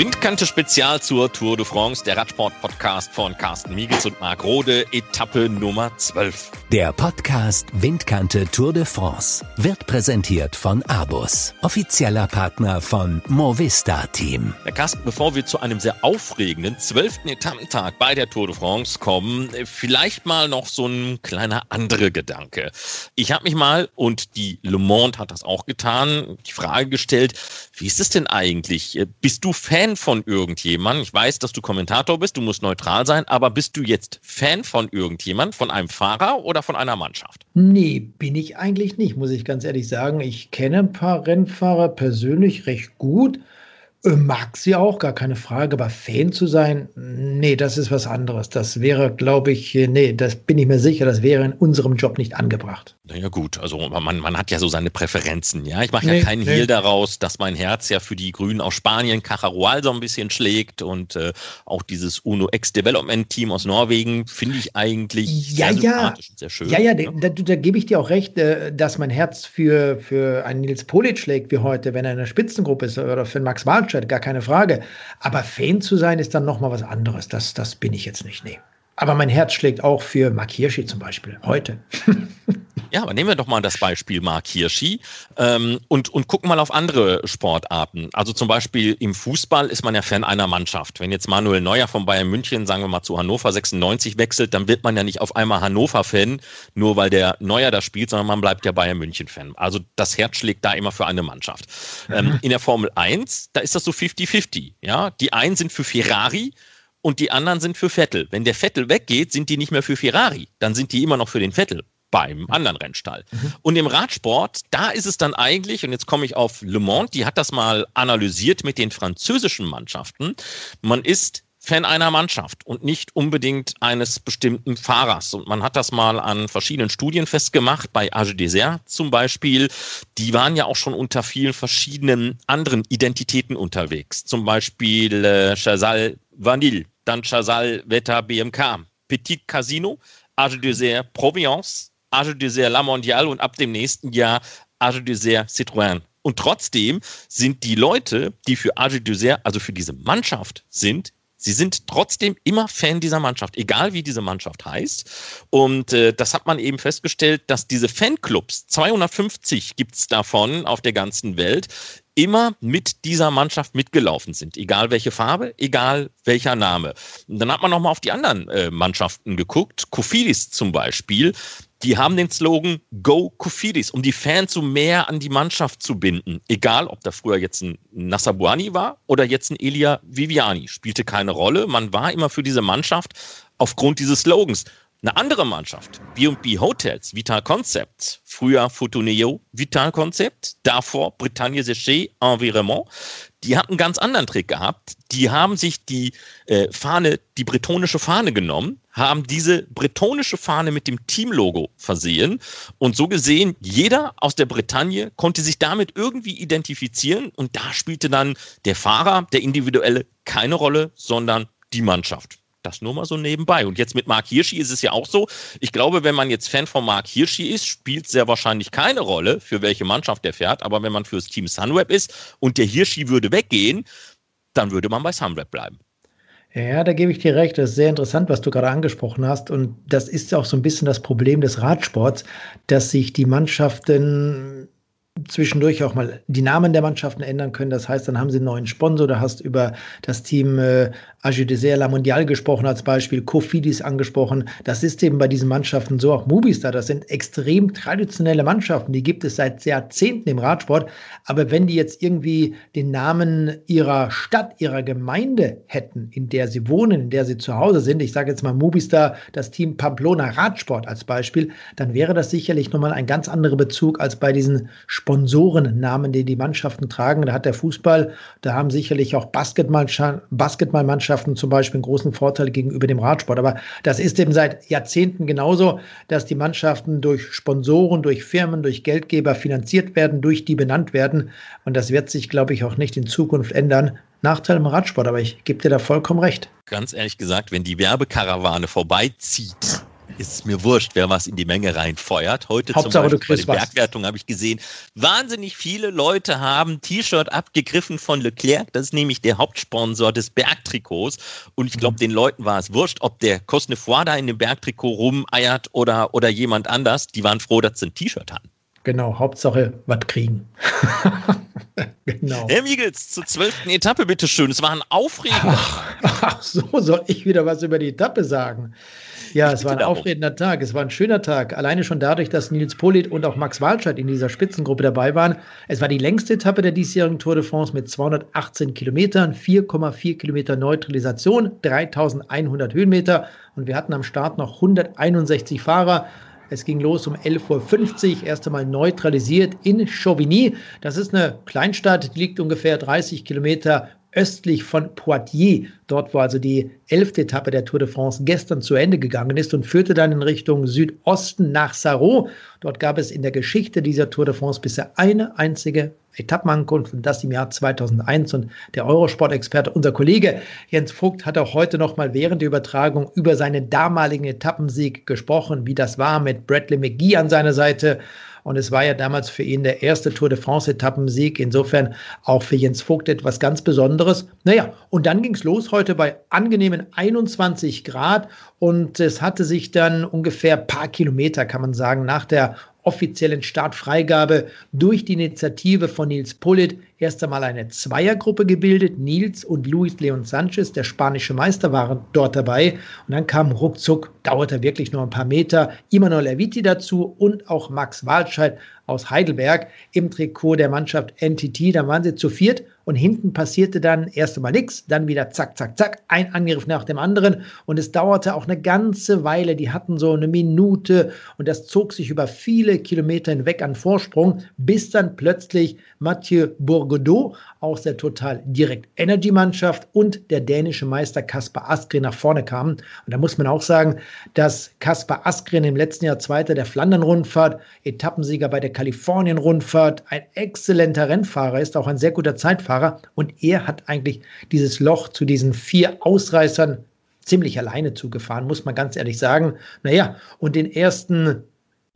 Windkante Spezial zur Tour de France, der Radsport-Podcast von Carsten Miegels und Marc Rode, Etappe Nummer 12. Der Podcast Windkante Tour de France wird präsentiert von Abus, offizieller Partner von Movista Team. Herr Carsten, bevor wir zu einem sehr aufregenden zwölften Etappentag bei der Tour de France kommen, vielleicht mal noch so ein kleiner andere Gedanke. Ich habe mich mal, und die Le Monde hat das auch getan, die Frage gestellt, wie ist es denn eigentlich? Bist du Fan von irgendjemandem? Ich weiß, dass du Kommentator bist, du musst neutral sein, aber bist du jetzt Fan von irgendjemandem, von einem Fahrer oder von einer Mannschaft? Nee, bin ich eigentlich nicht, muss ich ganz ehrlich sagen. Ich kenne ein paar Rennfahrer persönlich recht gut. Äh, mag sie auch, gar keine Frage, aber Fan zu sein, nee, das ist was anderes. Das wäre, glaube ich, äh, nee, das bin ich mir sicher, das wäre in unserem Job nicht angebracht. Naja gut, also man, man hat ja so seine Präferenzen, ja. Ich mache nee, ja keinen nee. Hehl daraus, dass mein Herz ja für die Grünen aus Spanien, Cajarual so ein bisschen schlägt und äh, auch dieses UNO Ex-Development-Team aus Norwegen finde ich eigentlich ja, sehr ja. und sehr schön. Ja, ja, ja. Da, da, da gebe ich dir auch recht, äh, dass mein Herz für, für einen Nils Polic schlägt wie heute, wenn er in der Spitzengruppe ist oder für Max Walscheid, gar keine Frage. Aber Fan zu sein ist dann nochmal was anderes. Das, das bin ich jetzt nicht, nee. Aber mein Herz schlägt auch für Mark Hirschi zum Beispiel, heute. Ja, aber nehmen wir doch mal das Beispiel Mark Hirschi ähm, und, und gucken mal auf andere Sportarten. Also zum Beispiel im Fußball ist man ja Fan einer Mannschaft. Wenn jetzt Manuel Neuer von Bayern München, sagen wir mal, zu Hannover 96 wechselt, dann wird man ja nicht auf einmal Hannover-Fan, nur weil der Neuer da spielt, sondern man bleibt ja Bayern München-Fan. Also das Herz schlägt da immer für eine Mannschaft. Mhm. Ähm, in der Formel 1, da ist das so 50-50. Ja? Die einen sind für Ferrari, und die anderen sind für Vettel. Wenn der Vettel weggeht, sind die nicht mehr für Ferrari, dann sind die immer noch für den Vettel beim anderen Rennstall. Mhm. Und im Radsport, da ist es dann eigentlich, und jetzt komme ich auf Le Mans, die hat das mal analysiert mit den französischen Mannschaften, man ist Fan einer Mannschaft und nicht unbedingt eines bestimmten Fahrers. Und man hat das mal an verschiedenen Studien festgemacht, bei Age Desert zum Beispiel. Die waren ja auch schon unter vielen verschiedenen anderen Identitäten unterwegs. Zum Beispiel äh, Chazal Vanille, dann Chazal Veta BMK, Petit Casino, Age Desert Provence, Age Dessert La Mondiale und ab dem nächsten Jahr Age Dessert Citroën. Und trotzdem sind die Leute, die für Age Dessert, also für diese Mannschaft sind, Sie sind trotzdem immer Fan dieser Mannschaft, egal wie diese Mannschaft heißt. Und äh, das hat man eben festgestellt, dass diese Fanclubs, 250 gibt es davon auf der ganzen Welt, immer mit dieser Mannschaft mitgelaufen sind, egal welche Farbe, egal welcher Name. Und dann hat man nochmal auf die anderen äh, Mannschaften geguckt. Kofidis zum Beispiel, die haben den Slogan Go Kofidis, um die Fans so mehr an die Mannschaft zu binden. Egal, ob da früher jetzt ein Nassabuani war oder jetzt ein Elia Viviani, spielte keine Rolle. Man war immer für diese Mannschaft aufgrund dieses Slogans. Eine andere Mannschaft, B&B Hotels, Vital Concept, früher Fotoneo, Vital Concept, davor Bretagne Séché, Environnement, die hatten einen ganz anderen Trick gehabt. Die haben sich die äh, Fahne, die bretonische Fahne genommen, haben diese bretonische Fahne mit dem Teamlogo versehen und so gesehen, jeder aus der Bretagne konnte sich damit irgendwie identifizieren und da spielte dann der Fahrer, der individuelle, keine Rolle, sondern die Mannschaft. Das nur mal so nebenbei. Und jetzt mit Mark Hirschi ist es ja auch so. Ich glaube, wenn man jetzt Fan von Mark Hirschi ist, spielt sehr wahrscheinlich keine Rolle, für welche Mannschaft der fährt. Aber wenn man fürs Team Sunweb ist und der Hirschi würde weggehen, dann würde man bei Sunweb bleiben. Ja, da gebe ich dir recht. Das ist sehr interessant, was du gerade angesprochen hast. Und das ist ja auch so ein bisschen das Problem des Radsports, dass sich die Mannschaften zwischendurch auch mal die Namen der Mannschaften ändern können. Das heißt, dann haben sie einen neuen Sponsor. Du hast über das Team äh, Age Dessert La Mondiale gesprochen als Beispiel, Cofidis angesprochen. Das ist eben bei diesen Mannschaften so, auch Movistar, das sind extrem traditionelle Mannschaften, die gibt es seit Jahrzehnten im Radsport. Aber wenn die jetzt irgendwie den Namen ihrer Stadt, ihrer Gemeinde hätten, in der sie wohnen, in der sie zu Hause sind, ich sage jetzt mal Movistar, das Team Pamplona Radsport als Beispiel, dann wäre das sicherlich nochmal ein ganz anderer Bezug als bei diesen Sponsorennamen, die die Mannschaften tragen. Da hat der Fußball, da haben sicherlich auch Basketballmannschaften Mannschaften zum Beispiel einen großen Vorteil gegenüber dem Radsport. Aber das ist eben seit Jahrzehnten genauso, dass die Mannschaften durch Sponsoren, durch Firmen, durch Geldgeber finanziert werden, durch die benannt werden. Und das wird sich, glaube ich, auch nicht in Zukunft ändern. Nachteil im Radsport, aber ich gebe dir da vollkommen recht. Ganz ehrlich gesagt, wenn die Werbekarawane vorbeizieht, ist es mir wurscht, wer was in die Menge reinfeuert. Heute Hauptsache, zum Beispiel bei der Bergwertung habe ich gesehen, wahnsinnig viele Leute haben T-Shirt abgegriffen von Leclerc. Das ist nämlich der Hauptsponsor des Bergtrikots. Und ich glaube, mhm. den Leuten war es wurscht, ob der Cosnefroid da in dem Bergtrikot rumeiert oder, oder jemand anders. Die waren froh, dass sie ein T-Shirt hatten. Genau, Hauptsache was kriegen. genau. Herr Miegels, zur zwölften Etappe, bitteschön. Es war ein aufregender. Ach, ach, so soll ich wieder was über die Etappe sagen. Ja, es war ein aufregender Tag. Es war ein schöner Tag. Alleine schon dadurch, dass Nils Polit und auch Max Walscheid in dieser Spitzengruppe dabei waren. Es war die längste Etappe der diesjährigen Tour de France mit 218 Kilometern, 4,4 Kilometer Neutralisation, 3100 Höhenmeter. Und wir hatten am Start noch 161 Fahrer. Es ging los um 11.50 Uhr, erst einmal neutralisiert in Chauvigny. Das ist eine Kleinstadt, die liegt ungefähr 30 Kilometer östlich von Poitiers, dort wo also die elfte Etappe der Tour de France gestern zu Ende gegangen ist und führte dann in Richtung Südosten nach Sarro. Dort gab es in der Geschichte dieser Tour de France bisher eine einzige Etappenankunft und das im Jahr 2001 und der Eurosport-Experte, unser Kollege Jens Vogt, hat auch heute noch mal während der Übertragung über seinen damaligen Etappensieg gesprochen, wie das war mit Bradley McGee an seiner Seite und es war ja damals für ihn der erste Tour de France-Etappensieg. Insofern auch für Jens Vogt etwas ganz Besonderes. Naja, und dann ging es los heute bei angenehmen 21 Grad. Und es hatte sich dann ungefähr paar Kilometer, kann man sagen, nach der offiziellen Startfreigabe durch die Initiative von Nils Pullit erst einmal eine Zweiergruppe gebildet. Nils und Luis Leon Sanchez, der spanische Meister, waren dort dabei. Und dann kam ruckzuck, dauerte wirklich nur ein paar Meter, Imanol Erviti dazu und auch Max Walscheid aus Heidelberg im Trikot der Mannschaft NTT. Dann waren sie zu viert und hinten passierte dann erst einmal nichts, dann wieder zack, zack, zack, ein Angriff nach dem anderen und es dauerte auch eine ganze Weile. Die hatten so eine Minute und das zog sich über viele Kilometer hinweg an Vorsprung, bis dann plötzlich Mathieu Bourgodeau aus der Total Direct Energy Mannschaft und der dänische Meister Kaspar Askren nach vorne kamen. Und da muss man auch sagen, dass Kaspar Askren im letzten Jahr Zweiter der Flandern-Rundfahrt, Etappensieger bei der Kalifornien-Rundfahrt, ein exzellenter Rennfahrer ist, auch ein sehr guter Zeitfahrer. Und er hat eigentlich dieses Loch zu diesen vier Ausreißern ziemlich alleine zugefahren, muss man ganz ehrlich sagen. Naja, und den ersten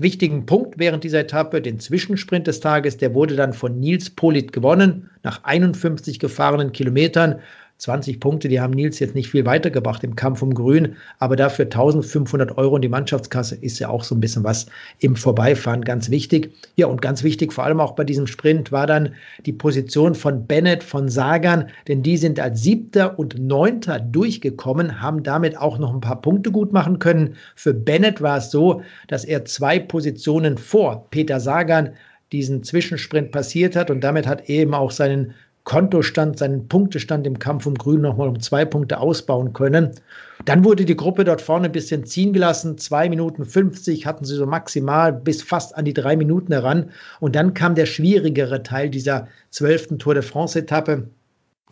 wichtigen Punkt während dieser Etappe, den Zwischensprint des Tages, der wurde dann von Nils Polit gewonnen, nach 51 gefahrenen Kilometern. 20 Punkte, die haben Nils jetzt nicht viel weitergebracht im Kampf um Grün, aber dafür 1500 Euro in die Mannschaftskasse ist ja auch so ein bisschen was im Vorbeifahren ganz wichtig. Ja, und ganz wichtig, vor allem auch bei diesem Sprint, war dann die Position von Bennett, von Sagan, denn die sind als Siebter und Neunter durchgekommen, haben damit auch noch ein paar Punkte gut machen können. Für Bennett war es so, dass er zwei Positionen vor Peter Sagan diesen Zwischensprint passiert hat und damit hat eben auch seinen Kontostand, seinen Punktestand im Kampf um Grün nochmal um zwei Punkte ausbauen können. Dann wurde die Gruppe dort vorne ein bisschen ziehen gelassen. Zwei Minuten 50 hatten sie so maximal bis fast an die drei Minuten heran. Und dann kam der schwierigere Teil dieser zwölften Tour de France-Etappe.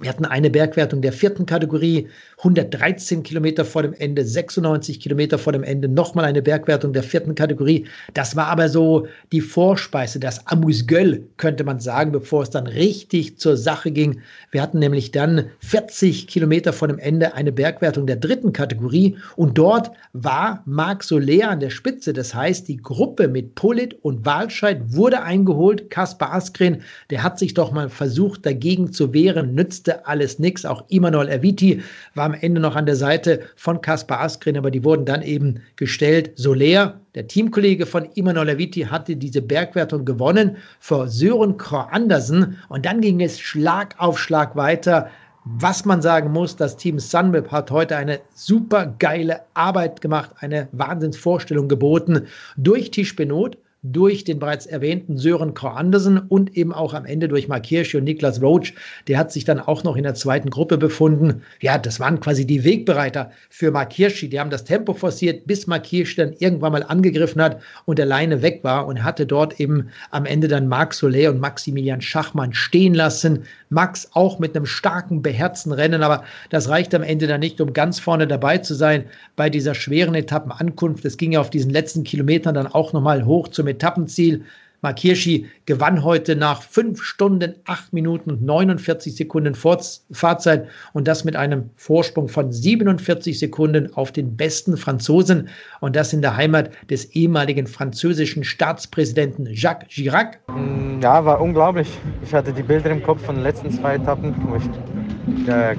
Wir hatten eine Bergwertung der vierten Kategorie, 113 Kilometer vor dem Ende, 96 Kilometer vor dem Ende, nochmal eine Bergwertung der vierten Kategorie. Das war aber so die Vorspeise, das Amuse-Gueule, könnte man sagen, bevor es dann richtig zur Sache ging. Wir hatten nämlich dann 40 Kilometer vor dem Ende eine Bergwertung der dritten Kategorie und dort war Marc Soler an der Spitze. Das heißt, die Gruppe mit Polit und Walscheid wurde eingeholt. Kaspar Askren, der hat sich doch mal versucht, dagegen zu wehren, nützt nützte alles nichts. Auch Immanuel Erviti war am Ende noch an der Seite von Kaspar Askren, aber die wurden dann eben gestellt. Soler, der Teamkollege von Immanuel Erviti, hatte diese Bergwertung gewonnen vor Sören Kror Andersen und dann ging es Schlag auf Schlag weiter. Was man sagen muss, das Team Sunweb hat heute eine super geile Arbeit gemacht, eine Wahnsinnsvorstellung geboten durch Tisch Benot, durch den bereits erwähnten Sören Krau Andersen und eben auch am Ende durch Mark Hirsch und Niklas Roach. Der hat sich dann auch noch in der zweiten Gruppe befunden. Ja, das waren quasi die Wegbereiter für Mark Hirschi. Die haben das Tempo forciert, bis Mark Hirsch dann irgendwann mal angegriffen hat und alleine weg war und hatte dort eben am Ende dann Marc Soler und Maximilian Schachmann stehen lassen. Max auch mit einem starken, beherzten Rennen, aber das reicht am Ende dann nicht, um ganz vorne dabei zu sein bei dieser schweren Etappenankunft. Es ging ja auf diesen letzten Kilometern dann auch nochmal hoch zum Etappenziel. Mark Hirschi gewann heute nach 5 Stunden, 8 Minuten und 49 Sekunden Fahrzeit und das mit einem Vorsprung von 47 Sekunden auf den besten Franzosen und das in der Heimat des ehemaligen französischen Staatspräsidenten Jacques Chirac. Mm, ja, war unglaublich. Ich hatte die Bilder im Kopf von den letzten zwei Etappen, wo ich äh,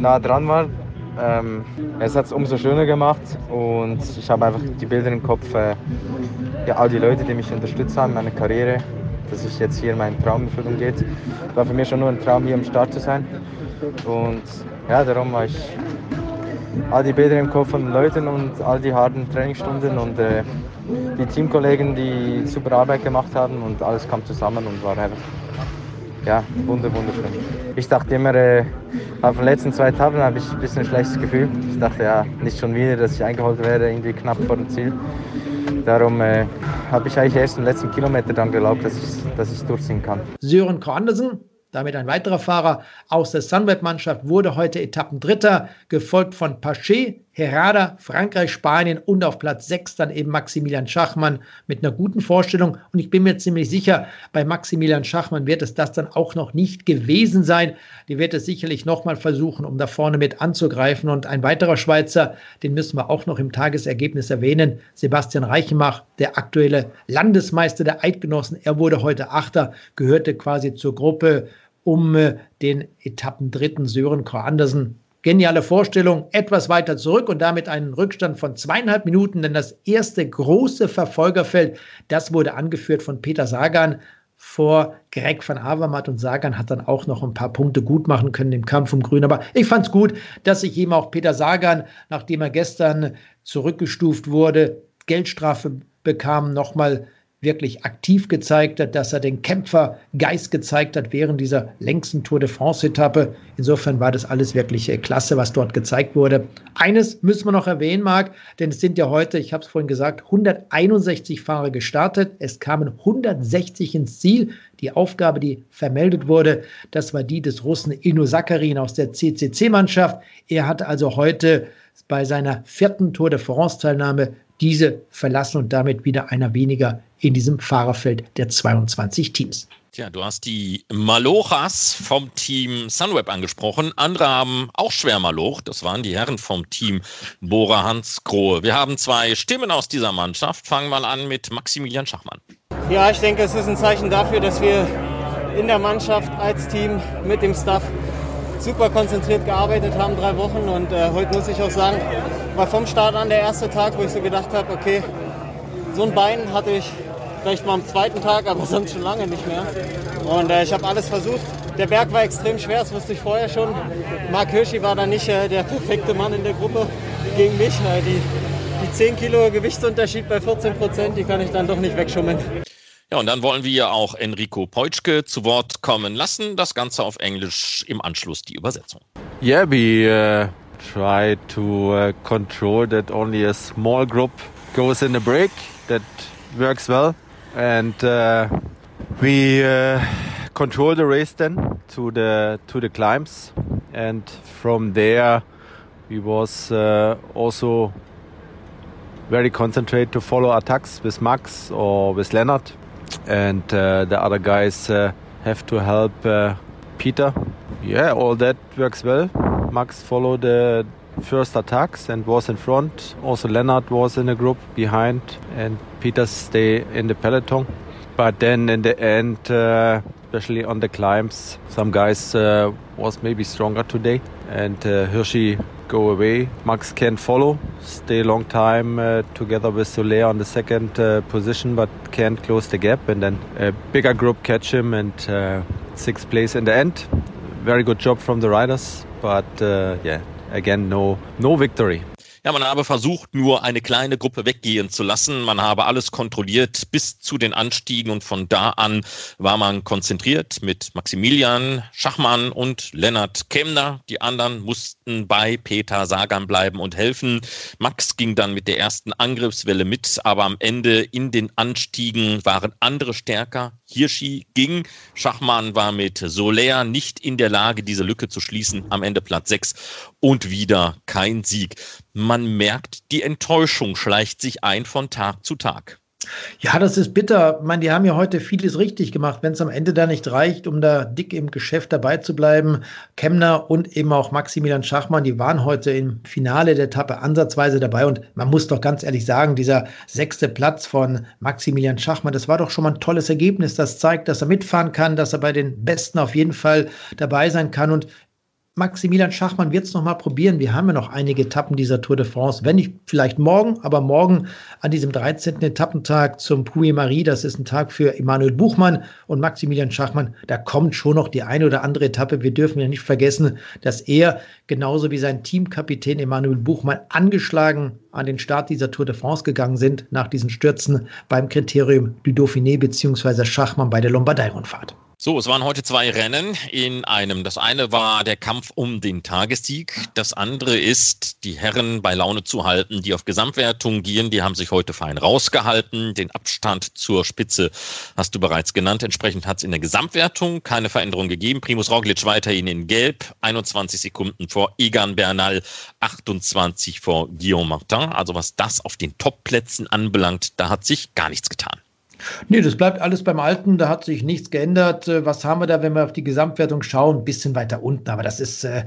nah dran war. Ähm, es hat es umso schöner gemacht und ich habe einfach die Bilder im Kopf, äh, ja, all die Leute, die mich unterstützt haben, meine Karriere, dass ich jetzt hier meinen Traum Erfüllung geht. War für mich schon nur ein Traum, hier am Start zu sein. Und ja, darum war ich all die Bilder im Kopf von den Leuten und all die harten Trainingsstunden und äh, die Teamkollegen, die super Arbeit gemacht haben und alles kam zusammen und war einfach ja, wunder, wunderschön. Ich dachte immer, äh, auf den letzten zwei Etappen habe ich ein bisschen ein schlechtes Gefühl. Ich dachte ja nicht schon wieder, dass ich eingeholt werde, irgendwie knapp vor dem Ziel. Darum äh, habe ich eigentlich erst im letzten Kilometer dann geglaubt, dass ich, dass ich durchziehen kann. Sören Korndersen damit ein weiterer Fahrer aus der Sunweb-Mannschaft wurde heute Etappendritter, gefolgt von Pache, Herrada, Frankreich, Spanien und auf Platz 6 dann eben Maximilian Schachmann mit einer guten Vorstellung. Und ich bin mir ziemlich sicher, bei Maximilian Schachmann wird es das dann auch noch nicht gewesen sein. Die wird es sicherlich nochmal versuchen, um da vorne mit anzugreifen. Und ein weiterer Schweizer, den müssen wir auch noch im Tagesergebnis erwähnen, Sebastian Reichenbach, der aktuelle Landesmeister der Eidgenossen. Er wurde heute Achter, gehörte quasi zur Gruppe um äh, den Etappendritten Sören Kor Andersen. Geniale Vorstellung, etwas weiter zurück und damit einen Rückstand von zweieinhalb Minuten, denn das erste große Verfolgerfeld, das wurde angeführt von Peter Sagan vor Greg van Avermaet und Sagan hat dann auch noch ein paar Punkte gut machen können im Kampf um Grün. Aber ich fand es gut, dass sich ihm auch Peter Sagan, nachdem er gestern zurückgestuft wurde, Geldstrafe bekam, nochmal wirklich aktiv gezeigt hat, dass er den Kämpfergeist gezeigt hat während dieser längsten Tour de France-Etappe. Insofern war das alles wirklich äh, klasse, was dort gezeigt wurde. Eines müssen wir noch erwähnen, Marc, denn es sind ja heute, ich habe es vorhin gesagt, 161 Fahrer gestartet. Es kamen 160 ins Ziel. Die Aufgabe, die vermeldet wurde, das war die des Russen Inu Sakarin aus der CCC-Mannschaft. Er hatte also heute bei seiner vierten Tour de France-Teilnahme diese verlassen und damit wieder einer weniger in diesem Fahrerfeld der 22 Teams. Tja, du hast die Malochas vom Team Sunweb angesprochen. Andere haben auch schwer Maloch. Das waren die Herren vom Team Bora Hans Grohe. Wir haben zwei Stimmen aus dieser Mannschaft. Fangen wir an mit Maximilian Schachmann. Ja, ich denke, es ist ein Zeichen dafür, dass wir in der Mannschaft als Team mit dem Staff super konzentriert gearbeitet haben, drei Wochen. Und äh, heute muss ich auch sagen, war vom Start an der erste Tag, wo ich so gedacht habe, okay, so ein Bein hatte ich vielleicht mal am zweiten Tag, aber sonst schon lange nicht mehr. Und äh, ich habe alles versucht. Der Berg war extrem schwer, das wusste ich vorher schon. Marc Hirschi war da nicht äh, der perfekte Mann in der Gruppe gegen mich. Die, die 10 Kilo Gewichtsunterschied bei 14 Prozent, die kann ich dann doch nicht wegschummeln. Ja, und dann wollen wir auch Enrico Peutschke zu Wort kommen lassen. Das Ganze auf Englisch im Anschluss die Übersetzung. Yeah, we uh, try to uh, control that only a small group goes in a break. That works well. And uh, we uh, control the race then to the to the climbs. And from there, we was uh, also very concentrated to follow attacks with Max or with Leonard and uh, the other guys uh, have to help uh, Peter. Yeah, all that works well. Max followed the first attacks and was in front. Also, Leonard was in a group behind, and Peter stay in the peloton. But then in the end, uh, especially on the climbs, some guys uh, was maybe stronger today, and uh, Hirschi go away. Max can follow, stay a long time uh, together with Soler on the second uh, position, but can't close the gap. And then a bigger group catch him and uh, sixth place in the end. Very good job from the riders, but uh, yeah, again, no, no victory. Ja, man habe versucht, nur eine kleine Gruppe weggehen zu lassen. Man habe alles kontrolliert bis zu den Anstiegen und von da an war man konzentriert mit Maximilian Schachmann und Lennart Kemner. Die anderen mussten bei Peter Sagan bleiben und helfen. Max ging dann mit der ersten Angriffswelle mit, aber am Ende in den Anstiegen waren andere stärker. Hirschi ging. Schachmann war mit Soler nicht in der Lage, diese Lücke zu schließen. Am Ende Platz 6 und wieder kein Sieg. Man merkt, die Enttäuschung schleicht sich ein von Tag zu Tag. Ja, das ist bitter. Ich meine, die haben ja heute vieles richtig gemacht. Wenn es am Ende da nicht reicht, um da dick im Geschäft dabei zu bleiben, Kemner und eben auch Maximilian Schachmann, die waren heute im Finale der Etappe ansatzweise dabei. Und man muss doch ganz ehrlich sagen, dieser sechste Platz von Maximilian Schachmann, das war doch schon mal ein tolles Ergebnis. Das zeigt, dass er mitfahren kann, dass er bei den Besten auf jeden Fall dabei sein kann. Und Maximilian Schachmann wird es nochmal probieren. Wir haben ja noch einige Etappen dieser Tour de France. Wenn nicht vielleicht morgen, aber morgen an diesem 13. Etappentag zum Puy-Marie, das ist ein Tag für Emanuel Buchmann und Maximilian Schachmann, da kommt schon noch die eine oder andere Etappe. Wir dürfen ja nicht vergessen, dass er genauso wie sein Teamkapitän Emanuel Buchmann angeschlagen an den Start dieser Tour de France gegangen sind nach diesen Stürzen beim Kriterium du Dauphiné bzw. Schachmann bei der Lombardei-Rundfahrt. So, es waren heute zwei Rennen in einem. Das eine war der Kampf um den Tagessieg. Das andere ist, die Herren bei Laune zu halten, die auf Gesamtwertung gehen. Die haben sich heute fein rausgehalten. Den Abstand zur Spitze hast du bereits genannt. Entsprechend hat es in der Gesamtwertung keine Veränderung gegeben. Primus Roglic weiterhin in Gelb, 21 Sekunden vor Egan Bernal, 28 vor Guillaume Martin. Also was das auf den Topplätzen anbelangt, da hat sich gar nichts getan. Nee, das bleibt alles beim Alten, da hat sich nichts geändert. Äh, was haben wir da, wenn wir auf die Gesamtwertung schauen? Ein bisschen weiter unten, aber das ist äh,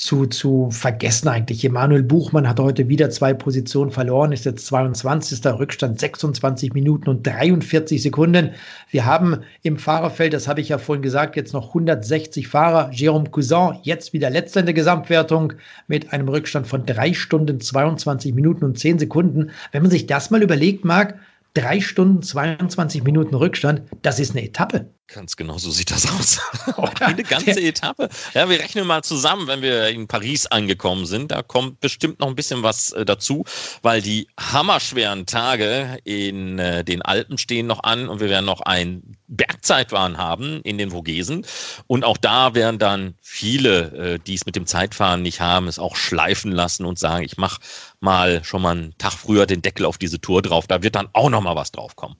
zu, zu vergessen eigentlich. Emanuel Buchmann hat heute wieder zwei Positionen verloren, ist jetzt 22. Rückstand 26 Minuten und 43 Sekunden. Wir haben im Fahrerfeld, das habe ich ja vorhin gesagt, jetzt noch 160 Fahrer. Jérôme Cousin, jetzt wieder letzter in der Gesamtwertung mit einem Rückstand von drei Stunden, 22 Minuten und 10 Sekunden. Wenn man sich das mal überlegt, Marc, drei Stunden, 22 Minuten Rückstand, das ist eine Etappe. Ganz genau so sieht das aus. Eine ganze Etappe. Ja, wir rechnen mal zusammen, wenn wir in Paris angekommen sind. Da kommt bestimmt noch ein bisschen was äh, dazu, weil die hammerschweren Tage in äh, den Alpen stehen noch an und wir werden noch ein Bergzeitfahren haben in den Vogesen. Und auch da werden dann viele, äh, die es mit dem Zeitfahren nicht haben, es auch schleifen lassen und sagen, ich mache mal schon mal einen Tag früher den Deckel auf diese Tour drauf. Da wird dann auch noch mal was drauf kommen.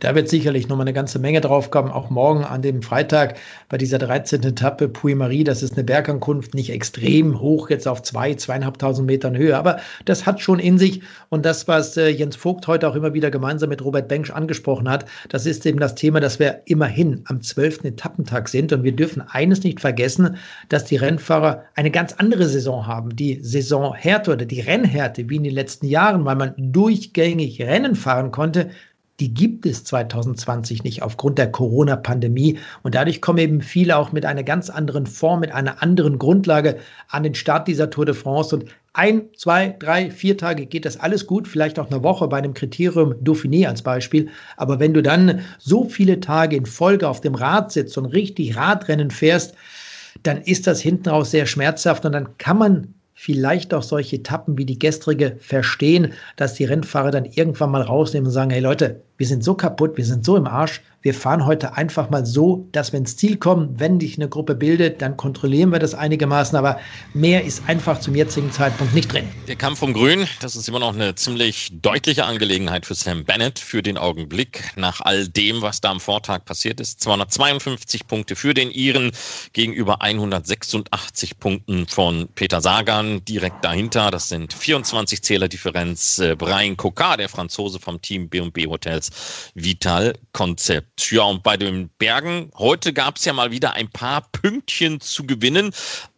Da wird sicherlich noch mal eine ganze Menge drauf kommen. Auch morgen an dem Freitag bei dieser 13. Etappe Puy-Marie. Das ist eine Bergankunft, nicht extrem hoch, jetzt auf zwei, zweieinhalbtausend Metern Höhe. Aber das hat schon in sich. Und das, was äh, Jens Vogt heute auch immer wieder gemeinsam mit Robert Bengsch angesprochen hat, das ist eben das Thema, dass wir immerhin am 12. Etappentag sind. Und wir dürfen eines nicht vergessen, dass die Rennfahrer eine ganz andere Saison haben. Die Saisonhärte oder die Rennhärte wie in den letzten Jahren, weil man durchgängig Rennen fahren konnte, die gibt es 2020 nicht aufgrund der Corona-Pandemie. Und dadurch kommen eben viele auch mit einer ganz anderen Form, mit einer anderen Grundlage an den Start dieser Tour de France. Und ein, zwei, drei, vier Tage geht das alles gut, vielleicht auch eine Woche bei einem Kriterium Dauphiné als Beispiel. Aber wenn du dann so viele Tage in Folge auf dem Rad sitzt und richtig Radrennen fährst, dann ist das hinten raus sehr schmerzhaft und dann kann man vielleicht auch solche Etappen wie die gestrige verstehen, dass die Rennfahrer dann irgendwann mal rausnehmen und sagen, hey Leute, wir sind so kaputt, wir sind so im Arsch, wir fahren heute einfach mal so, dass wir ins Ziel kommen. Wenn dich eine Gruppe bildet, dann kontrollieren wir das einigermaßen, aber mehr ist einfach zum jetzigen Zeitpunkt nicht drin. Der Kampf um Grün, das ist immer noch eine ziemlich deutliche Angelegenheit für Sam Bennett für den Augenblick. Nach all dem, was da am Vortag passiert ist, 252 Punkte für den Iren gegenüber 186 Punkten von Peter Sagan. Direkt dahinter, das sind 24 Zähler Differenz, äh, Brian Cocard, der Franzose vom Team B&B Hotels Vital Concept. Ja, und bei den Bergen, heute gab es ja mal wieder ein paar Pünktchen zu gewinnen,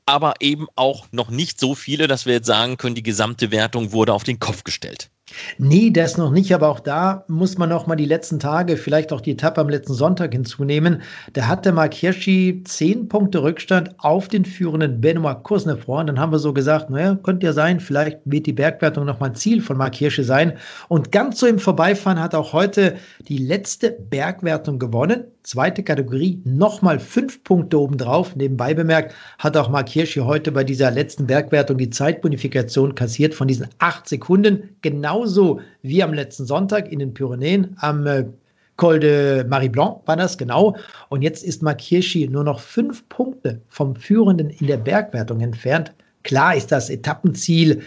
aber eben auch noch nicht so viele, dass wir jetzt sagen können, die gesamte Wertung wurde auf den Kopf gestellt. Nee, das noch nicht, aber auch da muss man noch mal die letzten Tage, vielleicht auch die Etappe am letzten Sonntag hinzunehmen. Da hatte Mark Hirschi zehn Punkte Rückstand auf den führenden Benoit Kuznefroy. Und dann haben wir so gesagt, naja, könnte ja sein, vielleicht wird die Bergwertung noch mal ein Ziel von Mark Hirschi sein. Und ganz so im Vorbeifahren hat auch heute die letzte Bergwertung gewonnen zweite Kategorie nochmal fünf Punkte obendrauf. Nebenbei bemerkt hat auch Mark Hirschi heute bei dieser letzten Bergwertung die Zeitbonifikation kassiert von diesen acht Sekunden. Genauso wie am letzten Sonntag in den Pyrenäen am äh, Col de Marie Blanc war das, genau. Und jetzt ist Mark Hirschi nur noch fünf Punkte vom Führenden in der Bergwertung entfernt. Klar ist das Etappenziel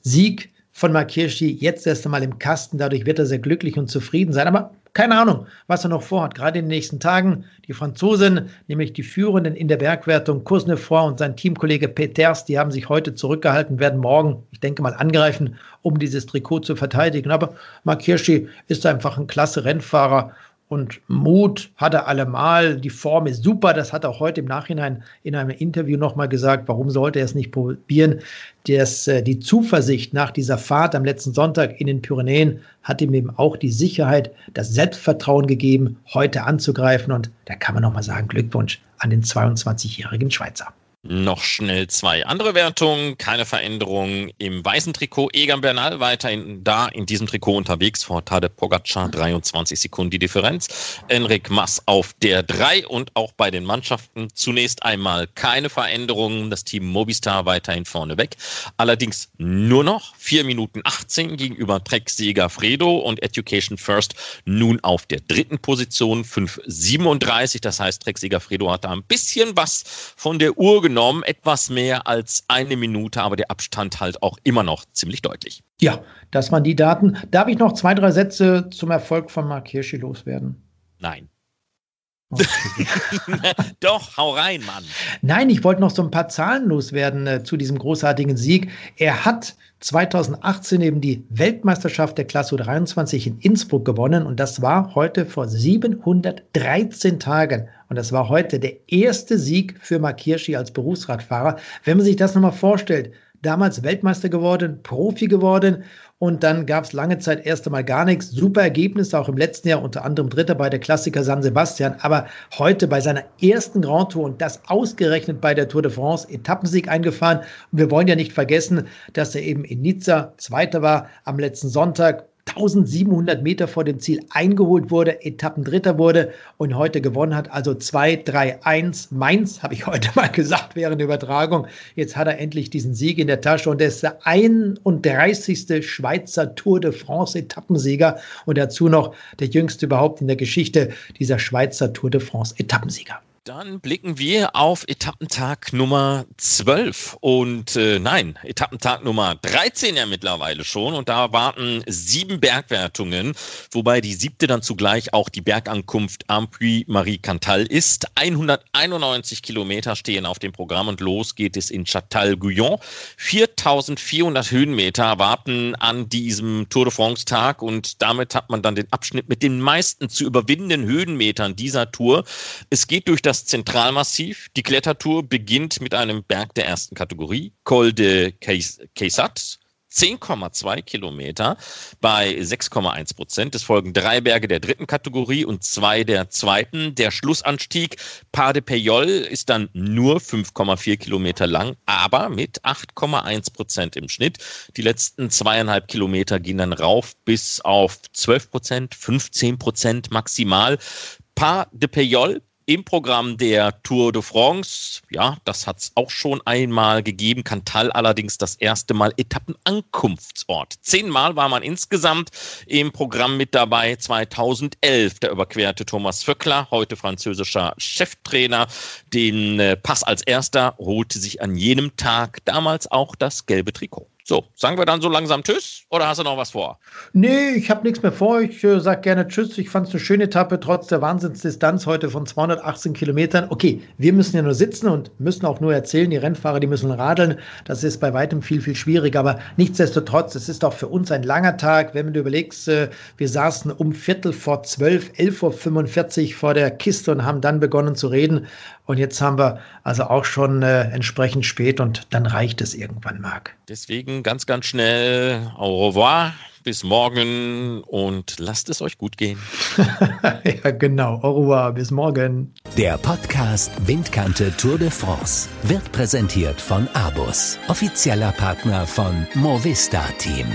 Sieg von Mark Hirschi jetzt erst einmal im Kasten. Dadurch wird er sehr glücklich und zufrieden sein. Aber keine Ahnung, was er noch vorhat, gerade in den nächsten Tagen. Die Franzosen, nämlich die Führenden in der Bergwertung, Kuznefroy und sein Teamkollege Peters, die haben sich heute zurückgehalten, werden morgen, ich denke mal, angreifen, um dieses Trikot zu verteidigen. Aber Mark Hirschi ist einfach ein klasse Rennfahrer und Mut hat er allemal. Die Form ist super. Das hat er auch heute im Nachhinein in einem Interview nochmal gesagt. Warum sollte er es nicht probieren? Das, äh, die Zuversicht nach dieser Fahrt am letzten Sonntag in den Pyrenäen hat ihm eben auch die Sicherheit, das Selbstvertrauen gegeben, heute anzugreifen. Und da kann man nochmal sagen, Glückwunsch an den 22-jährigen Schweizer. Noch schnell zwei andere Wertungen, keine Veränderung im weißen Trikot. Egan Bernal weiterhin da in diesem Trikot unterwegs vor Tade Pogacar, 23 Sekunden die Differenz. Enric Mass auf der 3 und auch bei den Mannschaften zunächst einmal keine Veränderungen. Das Team Mobistar weiterhin vorne weg. Allerdings nur noch 4 Minuten 18 gegenüber Trek-Sieger Fredo und Education First nun auf der dritten Position, 5,37. Das heißt, Trek-Sieger Fredo hat da ein bisschen was von der Uhr genommen etwas mehr als eine Minute, aber der Abstand halt auch immer noch ziemlich deutlich. Ja, das waren die Daten. Darf ich noch zwei, drei Sätze zum Erfolg von Mark Hirschi loswerden? Nein. Doch, hau rein, Mann. Nein, ich wollte noch so ein paar Zahlen loswerden äh, zu diesem großartigen Sieg. Er hat 2018 eben die Weltmeisterschaft der Klasse 23 in Innsbruck gewonnen und das war heute vor 713 Tagen. Und das war heute der erste Sieg für Mark Hirschi als Berufsradfahrer. Wenn man sich das nochmal vorstellt, damals Weltmeister geworden, Profi geworden und dann gab es lange Zeit erst einmal gar nichts. Super Ergebnisse, auch im letzten Jahr unter anderem Dritter bei der Klassiker San Sebastian, aber heute bei seiner ersten Grand Tour und das ausgerechnet bei der Tour de France Etappensieg eingefahren. Und wir wollen ja nicht vergessen, dass er eben in Nizza Zweiter war am letzten Sonntag 1700 Meter vor dem Ziel eingeholt wurde, Etappendritter wurde und heute gewonnen hat. Also 2, 3, 1. Mainz, habe ich heute mal gesagt während der Übertragung. Jetzt hat er endlich diesen Sieg in der Tasche und er ist der 31. Schweizer Tour de France Etappensieger und dazu noch der jüngste überhaupt in der Geschichte dieser Schweizer Tour de France Etappensieger. Dann blicken wir auf Etappentag Nummer 12 und äh, nein, Etappentag Nummer 13 ja mittlerweile schon und da warten sieben Bergwertungen, wobei die siebte dann zugleich auch die Bergankunft am Puy Marie Cantal ist. 191 Kilometer stehen auf dem Programm und los geht es in Châtal-Guyon. 4400 Höhenmeter warten an diesem Tour de France Tag und damit hat man dann den Abschnitt mit den meisten zu überwindenden Höhenmetern dieser Tour. Es geht durch das das Zentralmassiv. Die Klettertour beginnt mit einem Berg der ersten Kategorie, Col de Keysat. 10,2 Kilometer bei 6,1 Prozent. Es folgen drei Berge der dritten Kategorie und zwei der zweiten. Der Schlussanstieg Pas de Peyol ist dann nur 5,4 Kilometer lang, aber mit 8,1 Prozent im Schnitt. Die letzten zweieinhalb Kilometer gehen dann rauf bis auf 12 Prozent, 15 Prozent maximal. Pas de Peyol im Programm der Tour de France. Ja, das hat es auch schon einmal gegeben. Cantal allerdings das erste Mal Etappenankunftsort. Zehnmal war man insgesamt im Programm mit dabei. 2011, da überquerte Thomas Vöckler, heute französischer Cheftrainer, den äh, Pass als erster, holte sich an jenem Tag damals auch das gelbe Trikot. So, sagen wir dann so langsam Tschüss oder hast du noch was vor? Nee, ich habe nichts mehr vor. Ich äh, sage gerne Tschüss. Ich fand es eine schöne Etappe, trotz der Wahnsinnsdistanz heute von 218 Kilometern. Okay, wir müssen ja nur sitzen und müssen auch nur erzählen, die Rennfahrer, die müssen radeln. Das ist bei weitem viel, viel schwieriger. Aber nichtsdestotrotz, es ist auch für uns ein langer Tag. Wenn du überlegst, äh, wir saßen um Viertel vor zwölf, 11.45 Uhr vor der Kiste und haben dann begonnen zu reden. Und jetzt haben wir also auch schon äh, entsprechend spät und dann reicht es irgendwann, Marc. Deswegen ganz, ganz schnell au revoir, bis morgen und lasst es euch gut gehen. ja, genau. Au revoir, bis morgen. Der Podcast Windkante Tour de France wird präsentiert von Abus, offizieller Partner von Movista Team.